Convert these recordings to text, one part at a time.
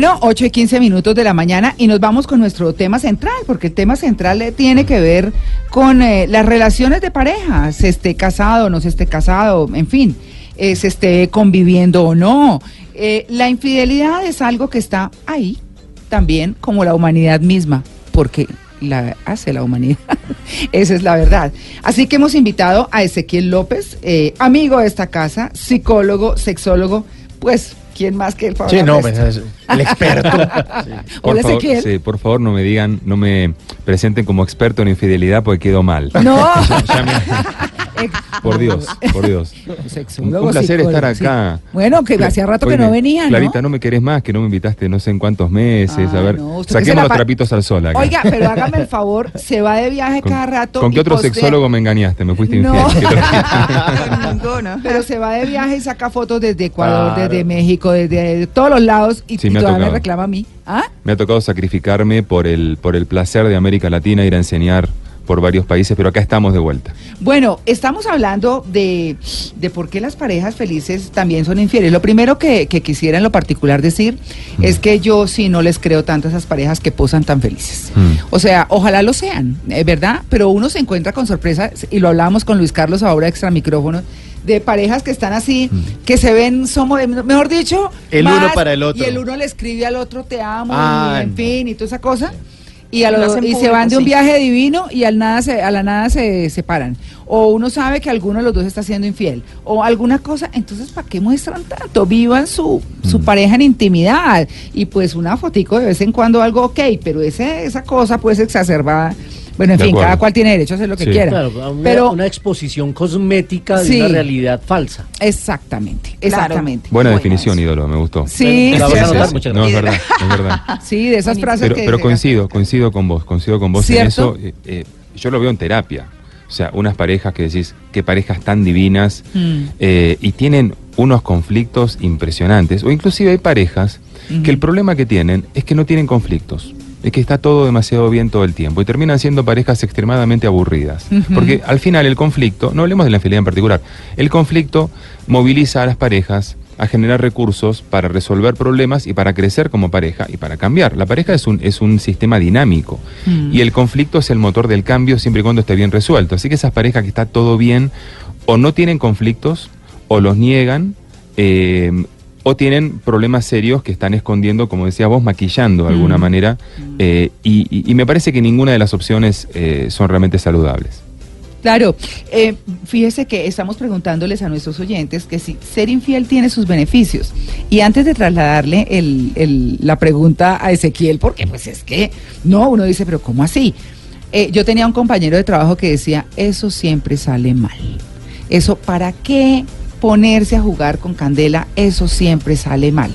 Bueno, 8 y 15 minutos de la mañana y nos vamos con nuestro tema central, porque el tema central eh, tiene que ver con eh, las relaciones de pareja, se esté casado, no se esté casado, en fin, eh, se esté conviviendo o no. La infidelidad es algo que está ahí también como la humanidad misma, porque la hace la humanidad. Esa es la verdad. Así que hemos invitado a Ezequiel López, eh, amigo de esta casa, psicólogo, sexólogo, pues, ¿quién más que el Pablo Sí, no, pues, es el experto. Por Hola, favor, Ezequiel. sí, por favor, no me digan, no me presenten como experto en infidelidad porque quedo mal. No. Ya me- por Dios, por Dios. Un, Sexólogo, un placer estar sí. acá. Bueno, que hacía rato que no venía, ¿no? Clarita, ¿no? me querés más, que no me invitaste no sé en cuántos meses. Ah, a ver, no, saquemos los trapitos al sol acá. Oiga, pero hágame el favor, se va de viaje ¿Con, cada rato. ¿con qué otro postea- sexólogo me engañaste? Me fuiste No. infiel. Ninguno. Pero se va de viaje y saca fotos desde Ecuador, Claro. desde México, desde todos los lados y, Sí, y me todavía me reclama a mí. ¿Ah? me ha tocado sacrificarme por el, por el placer de América Latina ir a enseñar por varios países, pero acá estamos de vuelta. Bueno, estamos hablando de, de por qué las parejas felices también son infieles. Lo primero que, que quisiera en lo particular decir Mm. es que yo sí no les creo tanto a esas parejas que posan tan felices. Mm. O sea, ojalá lo sean, es verdad, pero uno se encuentra con sorpresas, y lo hablábamos con Luis Carlos ahora extra micrófono, de parejas que están así, Mm. que se ven, somos, mejor dicho, El uno para el otro. Y el uno le escribe al otro, te amo, Ah, y en no. fin, y toda esa cosa. Y, a Lo lo- hacen y se van de un viaje divino y al nada se, a la nada se separan. O uno sabe que alguno de los dos está siendo infiel. O alguna cosa. Entonces, ¿para qué muestran tanto? Vivan su, su Mm. pareja en intimidad. Y pues una fotico de vez en cuando algo ok. Pero ese, esa cosa pues exacerbada. Bueno, en De fin, acuerdo. cada cual tiene derecho a hacer lo que Sí. quiera. Claro, una, pero una exposición cosmética de Sí. una realidad falsa. exactamente, Claro. exactamente. Buena definición, ídolo, me gustó. Sí, La voy a sí, sí. muchas No, es verdad, es verdad. Sí, de esas frases Pero, que pero coincido, coincido con vos, coincido con vos ¿Cierto? en eso. eh, eh, yo lo veo en terapia. O sea, unas parejas que decís, qué parejas tan divinas Mm. eh, y tienen unos conflictos impresionantes. O inclusive hay parejas que el problema que tienen es que no tienen conflictos. Es que está todo demasiado bien todo el tiempo y terminan siendo parejas extremadamente aburridas. Porque al final el conflicto, no hablemos de la infidelidad en particular, el conflicto moviliza a las parejas a generar recursos para resolver problemas y para crecer como pareja y para cambiar. La pareja es un, es un sistema dinámico Mm. y el conflicto es el motor del cambio siempre y cuando esté bien resuelto. Así que esas parejas que está todo bien o no tienen conflictos o los niegan eh, o tienen problemas serios que están escondiendo, como decía vos, maquillando de alguna Mm. manera eh, y, y- y me parece que ninguna de las opciones eh, son realmente saludables. Claro, eh, fíjese que estamos preguntándoles a nuestros oyentes que si ser infiel tiene sus beneficios. Y antes de trasladarle el- el- la pregunta a Ezequiel, porque pues es que, no, uno dice, pero ¿cómo así? Yo tenía un compañero de trabajo que decía, eso siempre sale mal. Eso, ¿para qué ponerse a jugar con candela? Eso siempre sale mal.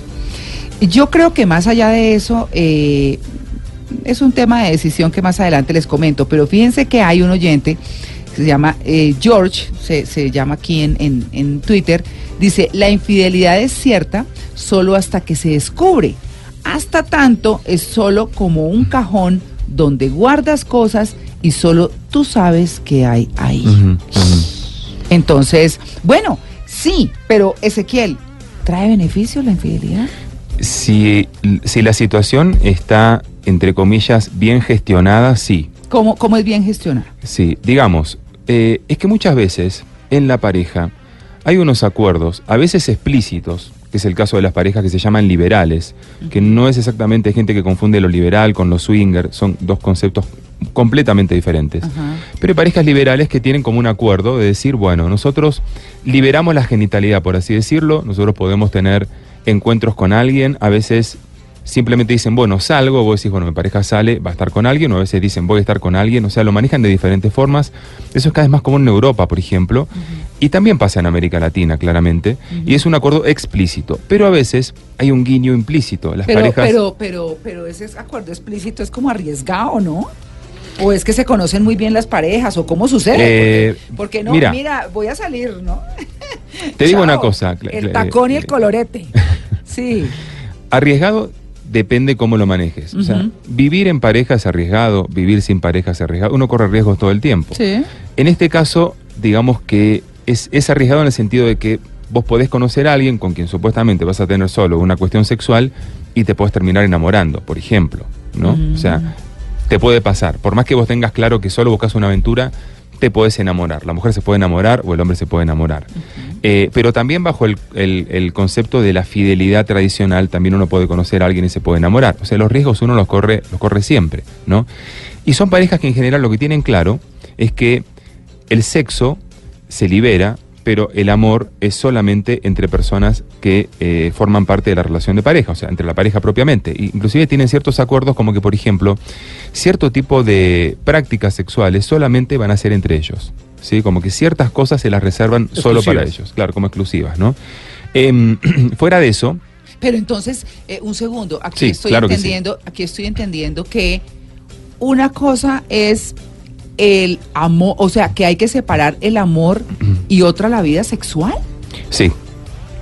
Yo creo que más allá de eso, eh, es un tema de decisión que más adelante les comento, pero fíjense que hay un oyente que se llama eh, George, se, se llama aquí en, en- en Twitter, dice, la infidelidad es cierta solo hasta que se descubre. Hasta tanto es solo como un cajón donde guardas cosas y solo tú sabes qué hay ahí. Entonces, bueno, sí, pero Ezequiel, ¿trae beneficios la infidelidad? Si, si la situación está, entre comillas, bien gestionada, sí. ¿Cómo, cómo es bien gestionar? Sí, digamos, eh, es que muchas veces en la pareja hay unos acuerdos, a veces explícitos, que es el caso de las parejas que se llaman liberales, que no es exactamente gente que confunde lo liberal con lo swinger, son dos conceptos completamente diferentes. Ajá. Pero hay parejas liberales que tienen como un acuerdo de decir, bueno, nosotros liberamos la genitalidad, por así decirlo, nosotros podemos tener encuentros con alguien, a veces simplemente dicen, bueno, salgo, vos decís, bueno, mi pareja sale, va a estar con alguien, o a veces dicen, voy a estar con alguien, o sea, lo manejan de diferentes formas. Eso es cada vez más común en Europa, por ejemplo, y también pasa en América Latina, claramente, y es un acuerdo explícito, pero a veces hay un guiño implícito. Las Pero, parejas... pero, pero, pero ese acuerdo explícito es como arriesgado, ¿no? ¿O es que se conocen muy bien las parejas? ¿O cómo sucede? Eh, porque, porque no, mira. mira, voy a salir, ¿no? Te digo Chao. una cosa. El tacón y el eh, colorete. Sí. Arriesgado depende cómo lo manejes. O sea, vivir en pareja es arriesgado, vivir sin pareja es arriesgado. Uno corre riesgos todo el tiempo. Sí. En este caso, digamos que es, es arriesgado en el sentido de que vos podés conocer a alguien con quien supuestamente vas a tener solo una cuestión sexual y te puedes terminar enamorando, por ejemplo, ¿no? O sea, te puede pasar. Por más que vos tengas claro que solo buscas una aventura, te puedes enamorar. La mujer se puede enamorar o el hombre se puede enamorar. Eh, pero también bajo el, el- el concepto de la fidelidad tradicional, también uno puede conocer a alguien y se puede enamorar. O sea, los riesgos uno los corre, los corre siempre, ¿no? Y son parejas que en general lo que tienen claro es que el sexo se libera, pero el amor es solamente entre personas que eh, forman parte de la relación de pareja, o sea, entre la pareja propiamente. Y Inclusive tienen ciertos acuerdos como que, por ejemplo, cierto tipo de prácticas sexuales solamente van a ser entre ellos. ¿sí? Como que ciertas cosas se las reservan solo para ellos, claro, como exclusivas, ¿no? Em, fuera de eso, Pero entonces, eh, un segundo, aquí Sí, estoy claro que sí. entendiendo, aquí estoy entendiendo que una cosa es el amor, o sea, que hay que separar el amor y otra la vida sexual. sí,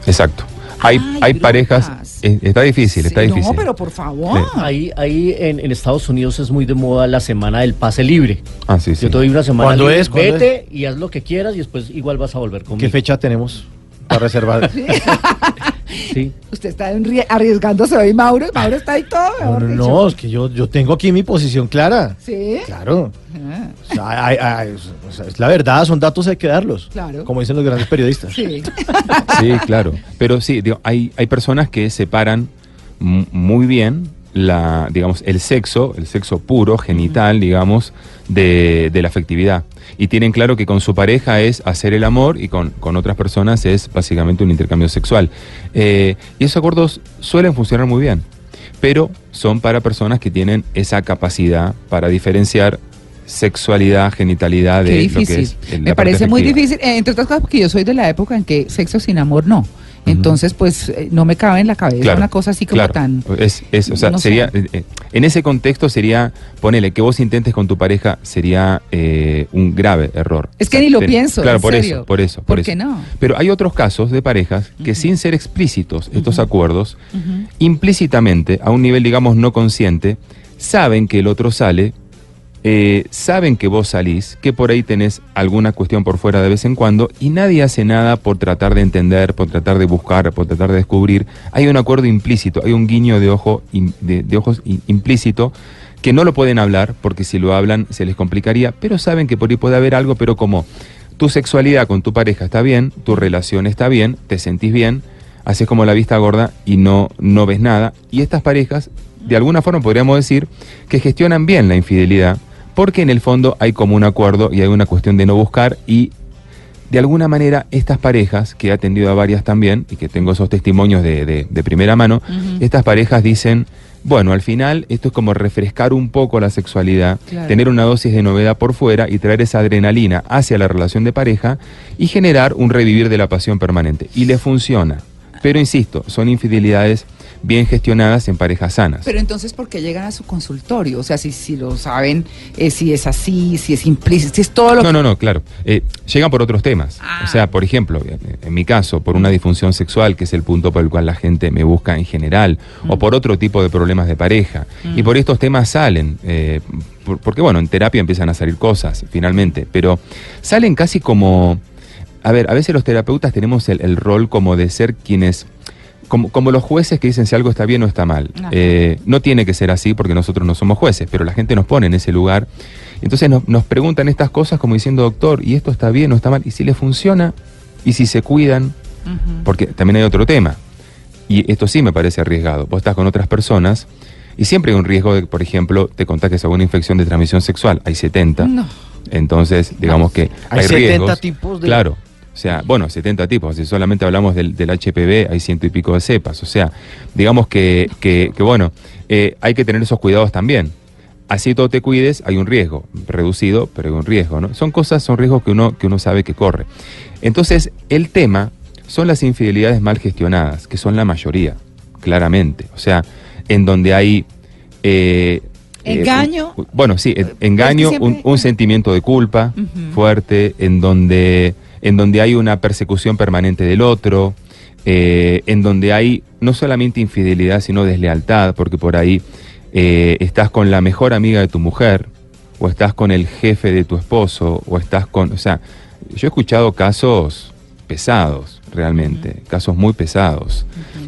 exacto. Hay, Ay, hay parejas, eh, está difícil, está Sí, difícil. No, pero por favor. Ahí, ahí en, en Estados Unidos es muy de moda la semana del pase libre. Ah, sí, sí. Yo te doy una semana ¿Cuándo libre, es? ¿Cuándo vete y haz lo que quieras y después igual vas a volver conmigo. ¿Qué fecha tenemos para reservar? Sí. Usted está arriesgándose hoy, Mauro. Mauro está ahí todo. No, es que yo, yo tengo aquí mi posición clara. Sí. Claro. Ah, O sea, hay- hay- o sea, es la verdad, son datos, hay que darlos. Claro. Como dicen los grandes periodistas. Sí. Sí, claro. Pero sí, digo, hay, hay personas que separan muy bien la, digamos, el sexo, el sexo puro, genital, digamos, de, de la afectividad. Y tienen claro que con su pareja es hacer el amor y con, con otras personas es básicamente un intercambio sexual. Eh, y esos acuerdos suelen funcionar muy bien, pero son para personas que tienen esa capacidad para diferenciar sexualidad, genitalidad de Qué lo que difícil. es la Me parece muy difícil, eh, entre otras cosas porque yo soy de la época en que sexo sin amor no. Entonces, pues eh, no me cabe en la cabeza Claro, una cosa así como claro. tan. Es, es, o sea, no sería, eh, eh, en ese contexto sería, ponele, que vos intentes con tu pareja sería eh, un grave error. Es que O sea, ni lo ten- pienso, Claro, en por serio. eso, por eso. ¿Por eso. qué no? Pero hay otros casos de parejas que sin ser explícitos estos acuerdos, implícitamente, a un nivel, digamos, no consciente, saben que el otro sale, eh, saben que vos salís, que por ahí tenés alguna cuestión por fuera de vez en cuando, y nadie hace nada por tratar de entender, por tratar de buscar, por tratar de descubrir. Hay un acuerdo implícito, hay un guiño de, ojo, de, ojos implícito que no lo pueden hablar, porque si lo hablan se les complicaría, pero saben que por ahí puede haber algo, pero como tu sexualidad con tu pareja está bien, tu relación está bien, te sentís bien, haces como la vista gorda y no, no ves nada. Y estas parejas, de alguna forma podríamos decir que gestionan bien la infidelidad, porque en el fondo hay como un acuerdo y hay una cuestión de no buscar y de alguna manera estas parejas, que he atendido a varias también y que tengo esos testimonios de, de- de primera mano, estas parejas dicen, bueno, al final esto es como refrescar un poco la sexualidad, Claro. tener una dosis de novedad por fuera y traer esa adrenalina hacia la relación de pareja y generar un revivir de la pasión permanente. Y le funciona. Pero insisto, son infidelidades bien gestionadas en parejas sanas. Pero entonces, ¿por qué llegan a su consultorio? O sea, si, si lo saben, eh, si es así, si es implícito, si es todo lo No, no, no, claro. Eh, llegan por otros temas. Ah. O sea, por ejemplo, en, mi caso, por una disfunción sexual, que es el punto por el cual la gente me busca en general, o por otro tipo de problemas de pareja. Y por estos temas salen. eh, por- porque, bueno, en terapia empiezan a salir cosas, finalmente. Pero salen casi como. A ver, a veces los terapeutas tenemos el, el rol como de ser quienes. Como, como los jueces que dicen si algo está bien o está mal. Eh, no tiene que ser así porque nosotros no somos jueces, pero la gente nos pone en ese lugar. Entonces nos, nos preguntan estas cosas como diciendo, doctor, ¿y esto está bien o está mal? ¿Y si le funciona? ¿Y si se cuidan? Porque también hay otro tema. Y esto sí me parece arriesgado. Vos estás con otras personas y siempre hay un riesgo de que, por ejemplo, te contagies alguna infección de transmisión sexual. Hay 70. No. Entonces, digamos que hay, Hay 70 riesgos. tipos de- Claro. O sea, bueno, 70 tipos. Si solamente hablamos del, del HPV, hay ciento y pico de cepas. O sea, digamos que, que, que, bueno, eh, hay que tener esos cuidados también. Así todo te cuides, hay un riesgo. Reducido, pero hay un riesgo, ¿no? Son cosas, son riesgos que uno, que uno sabe que corre. Entonces, el tema son las infidelidades mal gestionadas, que son la mayoría, claramente. O sea, en donde hay... eh, eh, Engaño. un- bueno, sí, eh, que engaño, siempre- un, un sentimiento de culpa fuerte, en donde, en donde hay una persecución permanente del otro, eh, en donde hay no solamente infidelidad, sino deslealtad, porque por ahí eh, estás con la mejor amiga de tu mujer, o estás con el jefe de tu esposo, o estás con... O sea, yo he escuchado casos pesados, realmente, casos muy pesados.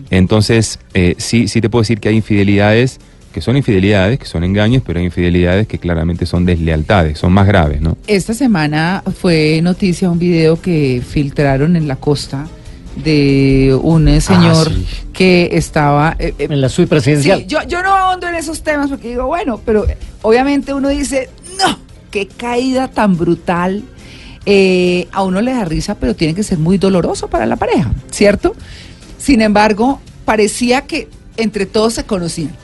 Entonces, eh, sí, sí te puedo decir que hay infidelidades que son infidelidades, que son engaños, pero hay infidelidades que claramente son deslealtades, son más graves, ¿no? Esta semana fue noticia un video que filtraron en la costa de un eh, señor sí. que estaba... eh, eh, En la suite presidencial. Sí, yo, yo no ahondo en esos temas porque digo, bueno, pero obviamente uno dice, no, qué caída tan brutal. Eh, a uno le da risa, pero tiene que ser muy doloroso para la pareja, ¿cierto? Sin embargo, parecía que entre todos se conocían,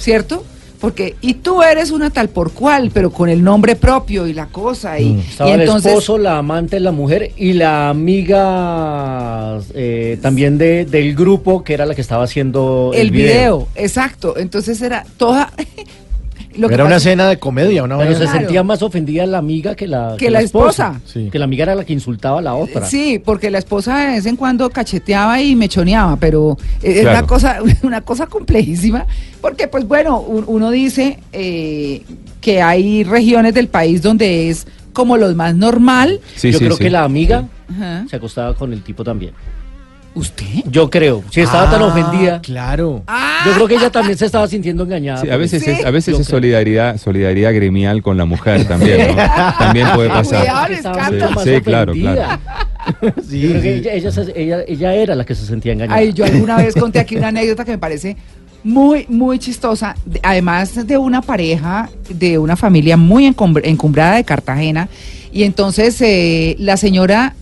¿cierto? Porque, y tú eres una tal por cual, pero con el nombre propio y la cosa. Y, y Estaba el esposo, la amante, la mujer y la amiga eh, también de, del grupo que era la que estaba haciendo el, el video. exacto. Entonces era toda... lo que Era una pasa- escena de comedia, una Pero se Claro. sentía más ofendida la amiga que la, Que la esposa. Sí. Que la amiga era la que insultaba a la otra. Sí, porque la esposa de vez en cuando cacheteaba y mechoneaba, pero eh, es Claro. una cosa, una cosa complejísima, porque pues bueno, un- uno dice eh, que hay regiones del país donde es como lo más normal. Sí, Yo sí, creo sí. que la amiga se acostaba con el tipo también. ¿Usted? Yo creo. Si estaba tan Ah, ofendida, Claro. Yo creo que ella también se estaba sintiendo engañada. Sí, a veces Sí. es, a veces es solidaridad, solidaridad gremial con la mujer también, ¿no? También puede pasar. Cuidado, más Sí, claro. Sí, Yo creo que sí. ella, ella, se- ella- ella era la que se sentía engañada. Ay, yo alguna vez conté aquí una anécdota que me parece muy, muy chistosa. De- Además de una pareja de una familia muy encum- encumbrada de Cartagena. Y entonces eh, la señora,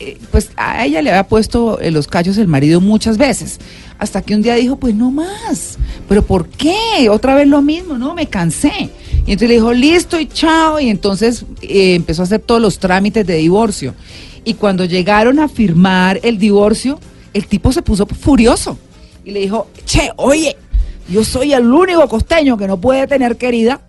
eh, pues a ella le había puesto eh, los cachos el marido muchas veces. Hasta que un día dijo, pues no más. ¿Pero por qué? Otra vez lo mismo, no, me cansé. Y entonces le dijo, listo y chao. Y entonces eh, empezó a hacer todos los trámites de divorcio. Y cuando llegaron a firmar el divorcio, el tipo se puso furioso y le dijo, che, oye, yo soy el único costeño que no puede tener querida.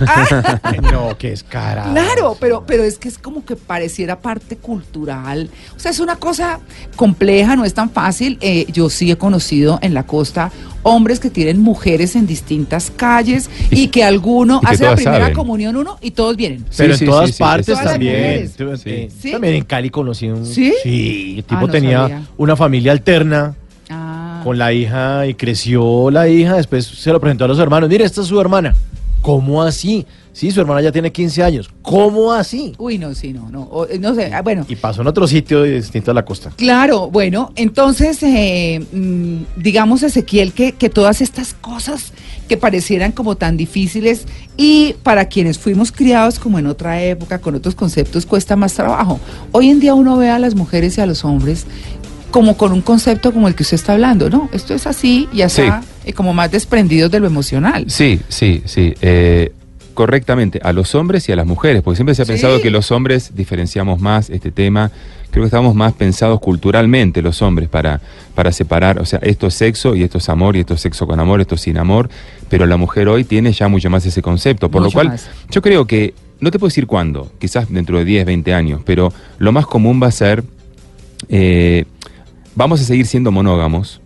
Ah, No, que es cara. claro, pero, pero es que es como que pareciera parte cultural. O sea, es una cosa compleja, no es tan fácil. Eh, yo sí he conocido en la costa hombres que tienen mujeres en distintas calles y, que alguno y que hace la primera saben. comunión uno y todos vienen. Pero Sí, sí, en todas sí, sí, partes también. eh, ¿Sí? También en Cali conocí un. ¿Sí? Sí, el Ah, tipo no tenía sabía. una familia alterna Ah. con la hija y creció la hija. Después se lo presentó a los hermanos. Mire, esta es su hermana. ¿Cómo así? Sí, su hermana ya tiene 15 años. ¿Cómo así? Uy, no, sí, no, no. o, eh, no sé, ah, bueno. Y pasó en otro sitio distinto a la costa. Claro, bueno, entonces, eh, mm, digamos, Ezequiel, que, que todas estas cosas que parecieran como tan difíciles y para quienes fuimos criados como en otra época, con otros conceptos, cuesta más trabajo. Hoy en día uno ve a las mujeres y a los hombres como con un concepto como el que usted está hablando, ¿no? Esto es así y así, Sí. y como más desprendidos de lo emocional. Sí, sí, sí. eh, correctamente, a los hombres y a las mujeres, porque siempre se ha Sí. pensado que los hombres diferenciamos más este tema. Creo que estamos más pensados culturalmente los hombres para, para separar, o sea, esto es sexo y esto es amor y esto es sexo con amor, esto es sin amor, pero la mujer hoy tiene ya mucho más ese concepto, por Mucho lo cual más. yo creo que, no te puedo decir cuándo, quizás dentro de 10, 20 años, pero lo más común va a ser, eh, vamos a seguir siendo monógamos.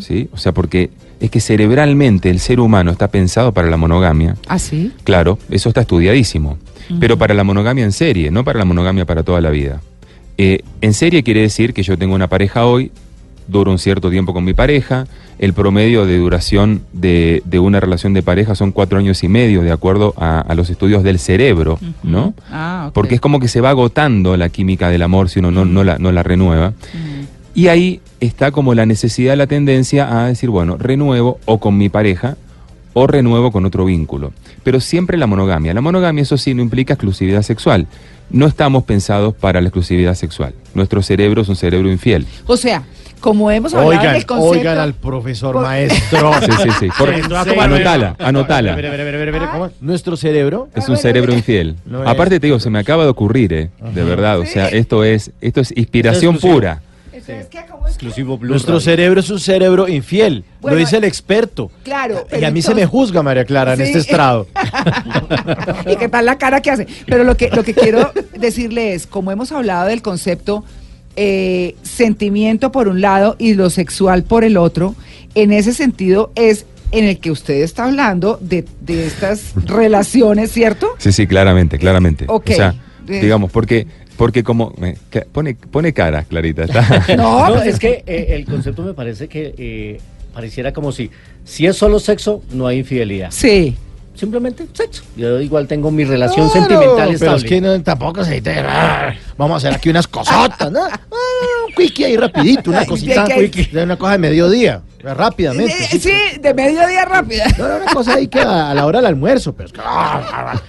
¿sí? O sea, porque es que cerebralmente el ser humano está pensado para la monogamia. ¿Ah, sí? Claro, eso está estudiadísimo. Pero para la monogamia en serie, no para la monogamia para toda la vida. Eh, en serie quiere decir que yo tengo una pareja hoy, duro un cierto tiempo con mi pareja, el promedio de duración de, de una relación de pareja son cuatro años y medio, de acuerdo a, a los estudios del cerebro, ¿no? Ah, ok. Porque es como que se va agotando la química del amor si uno no, no, la, no la renueva. Mm. Y ahí está como la necesidad, la tendencia a decir, bueno, renuevo o con mi pareja o renuevo con otro vínculo. Pero siempre la monogamia. La monogamia, eso sí, no implica exclusividad sexual. No estamos pensados para la exclusividad sexual. Nuestro cerebro es un cerebro infiel. O sea, como hemos hablado Oigan, del concepto... oigan al profesor maestro. Sí, sí, sí. Por- anotala, anotala. Nuestro cerebro. Es un cerebro infiel. No es. Aparte te digo, se me acaba de ocurrir, eh, de verdad. O sea, esto es, esto es inspiración pura. Entonces, ¿qué? ¿Cómo es? Exclusivo Blue Nuestro Radio. cerebro es un cerebro infiel. Bueno, lo dice el experto. Claro. Y a mí se me juzga, María Clara, en este estrado. y qué tal la cara que hace. Pero lo que, lo que quiero decirle es, como hemos hablado del concepto eh, sentimiento por un lado y lo sexual por el otro, en ese sentido es en el que usted está hablando de, de estas relaciones, ¿cierto? Sí, sí, claramente, claramente. Ok. O sea, digamos, porque Porque como... me- que- pone, pone cara, Clarita. está. No, No, pues es que eh, el concepto me parece que eh, pareciera como si, si es solo sexo, no hay infidelidad. Sí. Simplemente sexo. Yo igual tengo mi relación Claro, sentimental Pero estable. es que no, tampoco se dice, "Ah, vamos a hacer aquí unas cosotas, ¿no? Ah, un quickie ahí rapidito, una cosita, una cosa de mediodía, rápidamente. Eh, Sí, de mediodía rápida. No, no, una cosa ahí que a, a la hora del almuerzo, pero es que ah,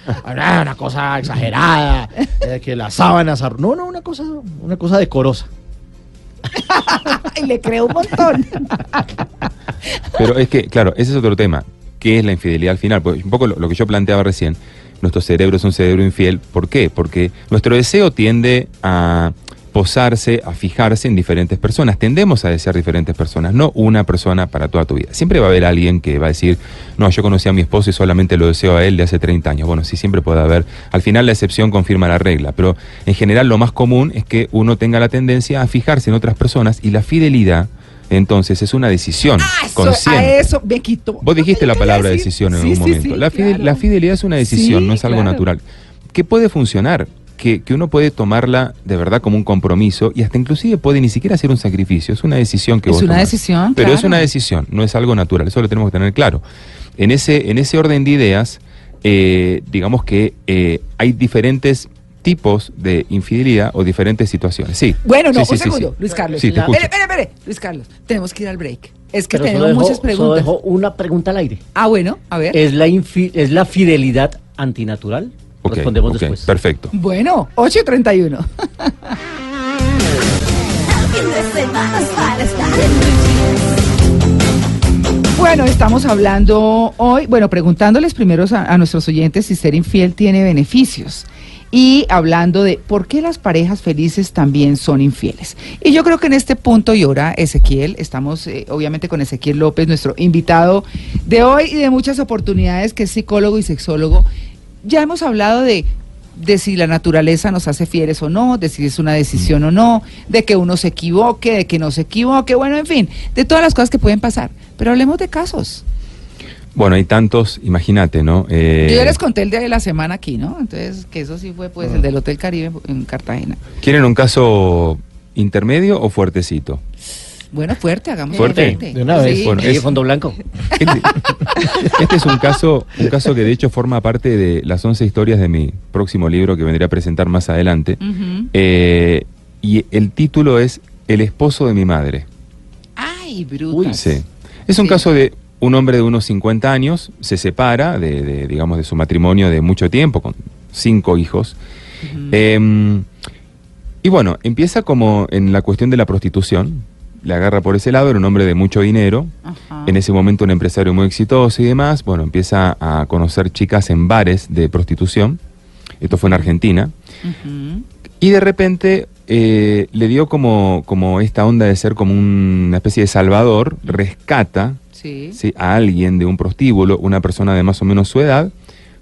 ah, ah, una cosa exagerada, eh, que las sábanas, no, no, una cosa, una cosa decorosa. Y le creo un montón. Pero es que, claro, ese es otro tema. ¿Qué es la infidelidad al final? Pues un poco lo, lo que yo planteaba recién. Nuestro cerebro es un cerebro infiel. ¿Por qué? Porque nuestro deseo tiende a posarse, a fijarse en diferentes personas. Tendemos a desear diferentes personas, no una persona para toda tu vida. Siempre va a haber alguien que va a decir, no, yo conocí a mi esposo y solamente lo deseo a él de hace 30 años. Bueno, sí, siempre puede haber. Al final la excepción confirma la regla, pero en general lo más común es que uno tenga la tendencia a fijarse en otras personas y la fidelidad, entonces, es una decisión Ah, eso- consciente. a eso me quitó. Vos dijiste la palabra decisión en Sí, algún sí, momento. sí, la, fide- claro. la fidelidad es una decisión, no es algo claro. natural. Que puede funcionar, que, que uno puede tomarla de verdad como un compromiso y hasta inclusive puede ni siquiera hacer un sacrificio. Es una decisión que Es vos una tomás. decisión, Pero es una decisión, no es algo natural. Eso lo tenemos que tener claro. En ese, en ese orden de ideas, eh, digamos que eh, hay diferentes tipos de infidelidad o diferentes situaciones. Sí. Bueno, no, Sí, un sí, segundo, sí. Luis Carlos. Sí, te. Espere, espere, espere. Luis Carlos, tenemos que ir al break. Es que Pero tenemos muchas solo preguntas. dejó una pregunta al aire. Ah, bueno, a ver. ¿Es la, infi- ¿Es la fidelidad antinatural? Respondemos después. Perfecto. Bueno, 8.31. fin de semana para estar Bueno, estamos hablando hoy, bueno, preguntándoles primero a, a nuestros oyentes si ser infiel tiene beneficios y hablando de por qué las parejas felices también son infieles. Y yo creo que en este punto y hora, Ezequiel, estamos eh, obviamente con Ezequiel López, nuestro invitado de hoy y de muchas oportunidades, que es psicólogo y sexólogo. Ya hemos hablado de de si la naturaleza nos hace fieles o no, de si es una decisión o no, de que uno se equivoque, de que no se equivoque, bueno, en fin, de todas las cosas que pueden pasar. Pero hablemos de casos. Bueno, hay tantos, imagínate, ¿no? Eh, Yo ya les conté el día de la semana aquí, ¿no? Entonces, que eso sí fue pues el del Hotel Caribe en Cartagena. ¿Quieren un caso intermedio o fuertecito? Bueno, fuerte, hagamos Fuerte. De una vez. Bueno, es- fondo blanco. Este, este es un caso, un caso que de hecho forma parte de las 11 historias de mi próximo libro que vendré a presentar más adelante. Eh, y el título es El esposo de mi madre. Ay, bruta. Sí. Es un Sí. caso de un hombre de unos 50 años, se separa de, de, digamos, de su matrimonio de mucho tiempo, con cinco hijos. Eh, y bueno, empieza como en la cuestión de la prostitución. Le agarra por ese lado, era un hombre de mucho dinero. Ajá. En ese momento un empresario muy exitoso y demás. Bueno, empieza a conocer chicas en bares de prostitución. Esto fue en Argentina. Y de repente eh, le dio como, como esta onda de ser como una especie de salvador, rescata Sí. ¿sí? a alguien de un prostíbulo, una persona de más o menos su edad,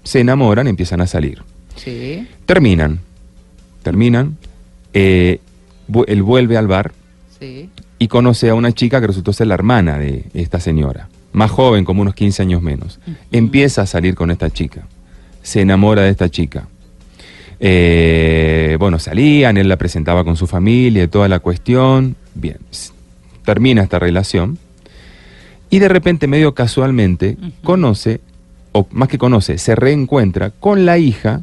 se enamoran, empiezan a salir. Sí. Terminan, terminan, eh, él vuelve al bar Sí. Y conoce a una chica que resultó ser la hermana de esta señora, más joven, como unos 15 años menos. Empieza a salir con esta chica, se enamora de esta chica. Eh, bueno, salían, él la presentaba con su familia y toda la cuestión. Bien, termina esta relación y de repente, medio casualmente, conoce, o más que conoce, se reencuentra con la hija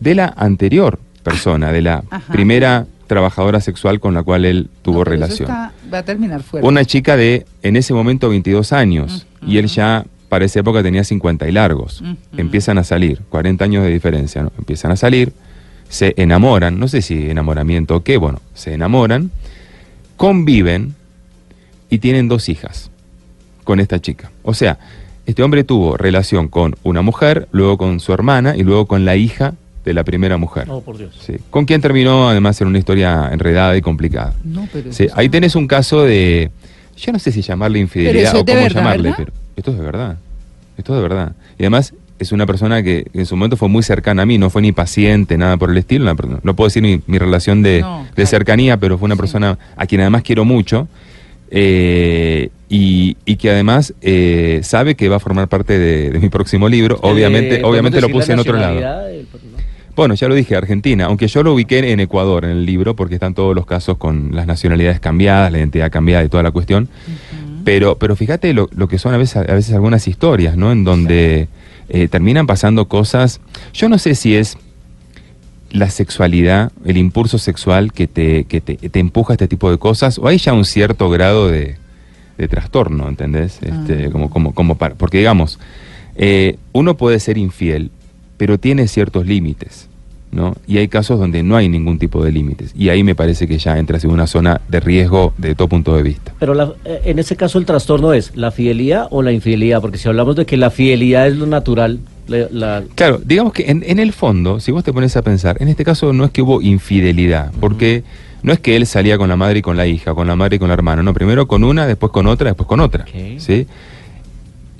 de la anterior persona, de la Ajá. primera trabajadora sexual con la cual él tuvo No, relación. está- va a terminar fuerte. Una chica de, en ese momento, 22 años, y él ya para esa época tenía 50 y largos. Empiezan a salir, 40 años de diferencia, ¿no? Empiezan a salir, se enamoran, no sé si enamoramiento o qué, bueno, se enamoran, conviven y tienen dos hijas con esta chica. O sea, este hombre tuvo relación con una mujer, luego con su hermana y luego con la hija de la primera mujer. No, por Dios. Sí, Con quien terminó además en una historia enredada y complicada. No, pero Sí, ahí tenés un caso de, yo no sé si llamarle infidelidad o cómo verdad, llamarle, ¿verdad? pero esto es de verdad, esto es de verdad. Y además es una persona que en su momento fue muy cercana a mí, no fue ni paciente, nada por el estilo, una no puedo decir mi, mi relación de, No, de claro. cercanía, pero fue una Sí. persona a quien además quiero mucho. eh, y, y que además eh, sabe que va a formar parte de, de mi próximo libro. Obviamente, Eh, obviamente lo ¿podemos puse en otro la lado. Bueno, ya lo dije, Argentina, aunque yo lo ubiqué en Ecuador en el libro, porque están todos los casos con las nacionalidades cambiadas, la identidad cambiada y toda la cuestión. Pero, pero fíjate lo, lo que son a veces, a veces algunas historias, ¿no? En donde eh, terminan pasando cosas. Yo no sé si es la sexualidad, el impulso sexual que te, que te, te empuja a este tipo de cosas, o hay ya un cierto grado de, de trastorno, ¿entendés? Este, Ah. como, como, como para, porque digamos, eh, uno puede ser infiel, pero tiene ciertos límites, ¿no? Y hay casos donde no hay ningún tipo de límites. Y ahí me parece que ya entras en una zona de riesgo de todo punto de vista. Pero la- eh, en ese caso el trastorno es la fidelidad o la infidelidad, porque si hablamos de que la fidelidad es lo natural, la- la- Claro, digamos que en, en el fondo, si vos te pones a pensar, en este caso no es que hubo infidelidad, porque no es que él salía con la madre y con la hija, con la madre y con la hermana, no, primero con una, después con otra, después con otra. ¿sí?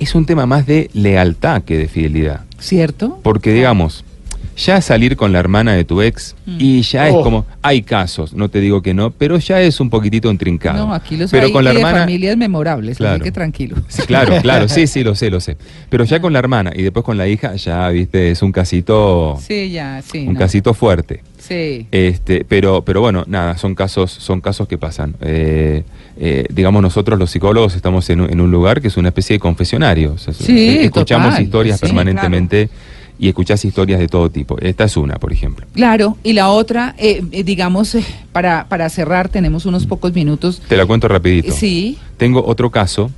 Es un tema más de lealtad que de fidelidad. ¿Cierto? Porque digamos, ya salir con la hermana de tu ex Mm. y ya es Oh. como, hay casos, no te digo que no, pero ya es un poquitito intrincado. No, aquí los pero hay con la de hermana, familias memorables, Claro. así que tranquilo. Sí, claro, claro, sí, sí, lo sé, lo sé. Pero ya con la hermana y después con la hija, ya, viste, es un casito, Sí, ya, sí. un no. casito fuerte. Sí. Este, pero, pero bueno, nada, son casos, son casos que pasan. Eh, eh, digamos, nosotros los psicólogos estamos en, un- en un lugar que es una especie de confesionario. O sea, Sí, escuchamos total, historias sí, permanentemente y escuchás historias de todo tipo. Esta es una, por ejemplo. Claro, y la otra, eh, eh, digamos, eh, para, para cerrar, tenemos unos pocos minutos. Te la cuento rapidito. Sí, Tengo otro caso.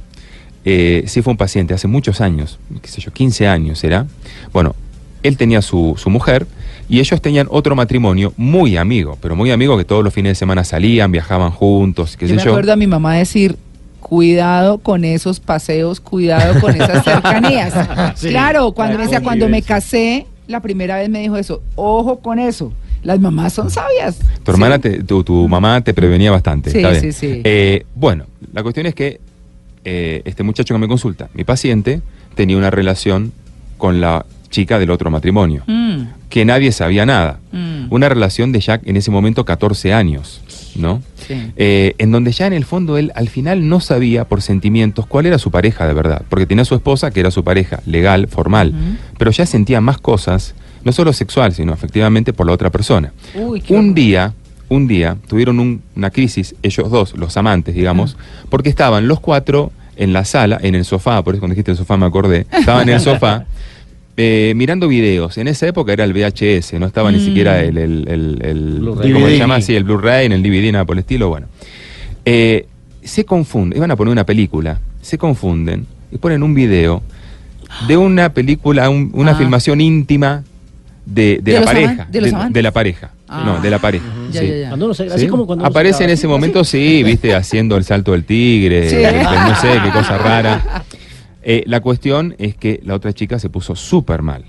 Eh, sí fue un paciente hace muchos años, qué sé yo, 15 años era. Bueno, él tenía su, su mujer y ellos tenían otro matrimonio muy amigo, pero muy amigo que todos los fines de semana salían, viajaban juntos, qué yo sé me yo. acuerdo a mi mamá decir, cuidado con esos paseos, cuidado con esas cercanías. Sí, claro, cuando me decía, cuando me casé, la primera vez me dijo eso, ojo con eso. Las mamás son sabias. Tu hermana, Sí. te- tu, tu mamá te prevenía bastante. Sí, está bien. sí, sí. Eh, bueno, la cuestión es que eh, este muchacho que me consulta, mi paciente, tenía una relación con la chica del otro matrimonio, Mm, que nadie sabía nada. mm, Una relación de Jack en ese momento 14 años, ¿no? sí. Eh, en donde ya en el fondo él al final no sabía por sentimientos cuál era su pareja de verdad, porque tenía a su esposa que era su pareja legal, formal, pero ya sentía más cosas, no solo sexual, sino efectivamente por la otra persona. Uy, qué Un día, un día tuvieron un- una crisis, ellos dos, los amantes, digamos, porque estaban los cuatro en la sala, en el sofá, por eso cuando dijiste el sofá me acordé, estaban en el sofá. eh, mirando videos, en esa época era el VHS, no estaba ni Mm. siquiera el, el, el, el-. ¿cómo se llama? Sí, el Blu-ray, en el DVD, nada por el estilo, bueno. Eh, se confunden, iban a poner una película, se confunden y ponen un video de una película, un- una Ah. filmación íntima de, de ¿De la pareja. de los amantes? la pareja. Ah. No, de la pareja. Aparece en ese momento, así. sí, viste, haciendo el salto del tigre, Sí. este, no sé, qué cosa rara. Eh, la cuestión es que la otra chica se puso súper mal.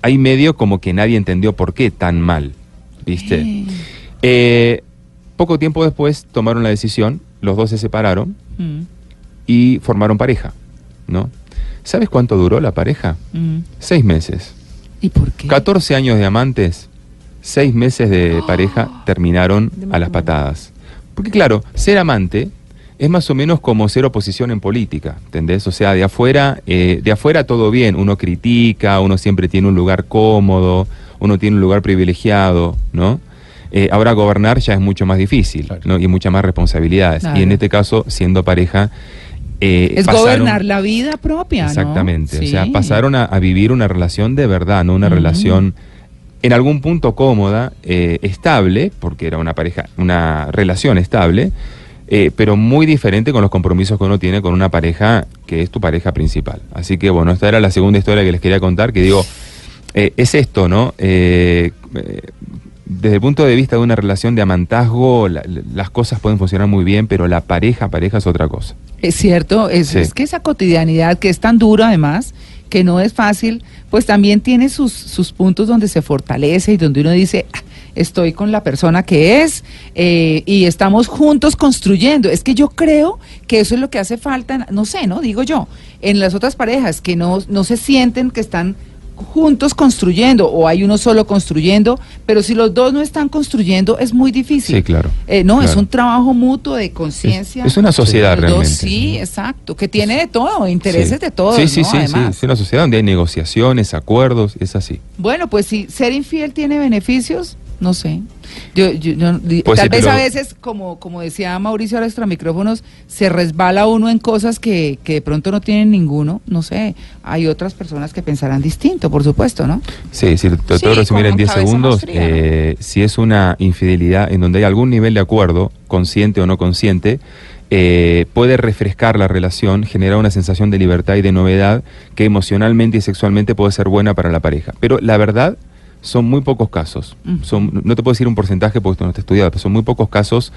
Hay medio como que nadie entendió por qué tan mal, viste. Eh, poco tiempo después tomaron la decisión, los dos se separaron mm, y formaron pareja, ¿no? ¿Sabes cuánto duró la pareja? mm. Seis meses. ¿Y por qué? 14 años de amantes, seis meses de pareja terminaron a las patadas. Porque claro, ser amante es más o menos como ser oposición en política, ¿entendés? O sea, de afuera, eh, de afuera todo bien, uno critica, uno siempre tiene un lugar cómodo, uno tiene un lugar privilegiado, ¿no? Eh, ahora gobernar ya es mucho más difícil, Claro. ¿no? Y muchas más responsabilidades. Claro. Y en este caso, siendo pareja... eh, es pasaron- gobernar la vida propia, ¿no? Exactamente. O sea, pasaron a, a vivir una relación de verdad, no una relación en algún punto cómoda, eh, estable, porque era una pareja, una relación estable, eh, pero muy diferente con los compromisos que uno tiene con una pareja que es tu pareja principal. Así que bueno, esta era la segunda historia que les quería contar, que digo, eh, es esto, ¿no? Eh, eh, desde el punto de vista de una relación de amantazgo, la- la- las cosas pueden funcionar muy bien, pero la pareja, pareja es otra cosa. Es cierto, es, Sí. es que esa cotidianidad que es tan dura además, que no es fácil, pues también tiene sus, sus puntos donde se fortalece y donde uno dice, "Ah, estoy con la persona que es eh, y estamos juntos construyendo. Es que yo creo que eso es lo que hace falta, no sé, ¿no? Digo yo, en las otras parejas que no, no se sienten que están juntos construyendo o hay uno solo construyendo, pero si los dos no están construyendo es muy difícil. Sí, claro, Eh, no, es un trabajo mutuo de conciencia. Es- es una sociedad Los dos, realmente. Sí, exacto, que tiene de todo, intereses Sí. de todos. Sí, sí, ¿no? sí, sí. Es una sociedad donde hay negociaciones, acuerdos, es así. Bueno, pues si ser infiel tiene beneficios, no sé. Yo, yo- yo- Pues tal sí, vez pero- a veces, como, como decía Mauricio a nuestros micrófonos, se resbala uno en cosas que, que de pronto no tienen ninguno. No sé, hay otras personas que pensarán distinto, por supuesto, ¿no? Sí, si te Sí, que resumir con en 10 cabeza segundos, más fría, ¿no? eh, si es una infidelidad en donde hay algún nivel de acuerdo, consciente o no consciente, eh, puede refrescar la relación, generar una sensación de libertad y de novedad que emocionalmente y sexualmente puede ser buena para la pareja. Pero la verdad son muy pocos casos. Ujú. Son, no te puedo decir un porcentaje porque esto no está estudiado, pero son muy pocos casos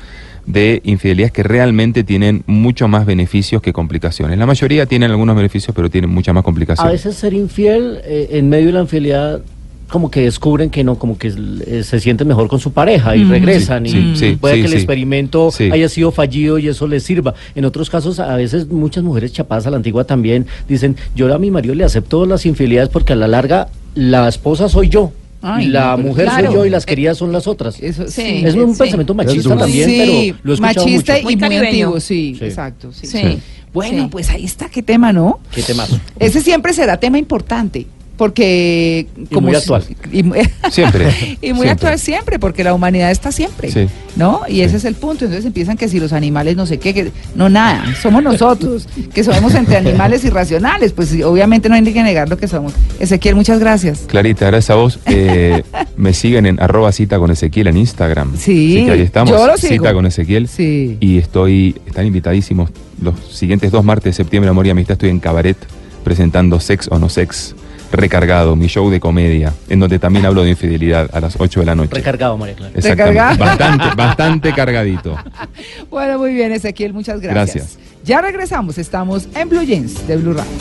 de infidelidades que realmente tienen mucho más beneficios que complicaciones. La mayoría tienen algunos beneficios, pero tienen muchas más A complicaciones. veces ser infiel eh, en medio de la infidelidad como que descubren que no, como que eh, se sienten mejor con su pareja y Mm. regresan Sí, y sí, sí, puede sí, que el sí. experimento Sí. haya sido fallido y eso les sirva. En otros casos, a veces muchas mujeres chapadas a la antigua también dicen, yo a mi marido le acepto las infidelidades porque a la larga la esposa soy yo. Ay, y la no, mujer claro. soy yo y las queridas son las otras. Eso, Sí, es un sí. pensamiento machista también, sí, pero lo he escuchado machista mucho. y Muy antiguo, sí, Sí. exacto. Sí. Sí. Bueno, Sí. pues ahí está, qué tema, ¿no? Qué temazo. Ese siempre será tema importante, porque... Y muy actual. y Siempre. Y muy siempre. actual siempre, porque la humanidad está siempre, Sí. ¿no? Y ese Sí. es el punto. Entonces empiezan que si los animales no sé qué, que no nada, somos nosotros, que somos entre animales irracionales, pues obviamente no hay ni que negar lo que somos. Ezequiel, muchas gracias. Clarita, gracias a vos. Eh, me siguen en arroba cita con Ezequiel en Instagram. Sí, Así que ahí estamos. yo lo sigo. Cita con Ezequiel. Sí. Y estoy, están invitadísimos los siguientes dos martes de septiembre, Amor y Amistad, estoy en Cabaret presentando Sex o No Sex, recargado, mi show de comedia, en donde también hablo de infidelidad a las 8 de la noche. Recargado, María Clara. Exactamente. Recargado. Bastante, bastante cargadito. Bueno, muy bien, Ezequiel, muchas gracias. Gracias. Ya regresamos, estamos en Blue Jeans de Blue Radio.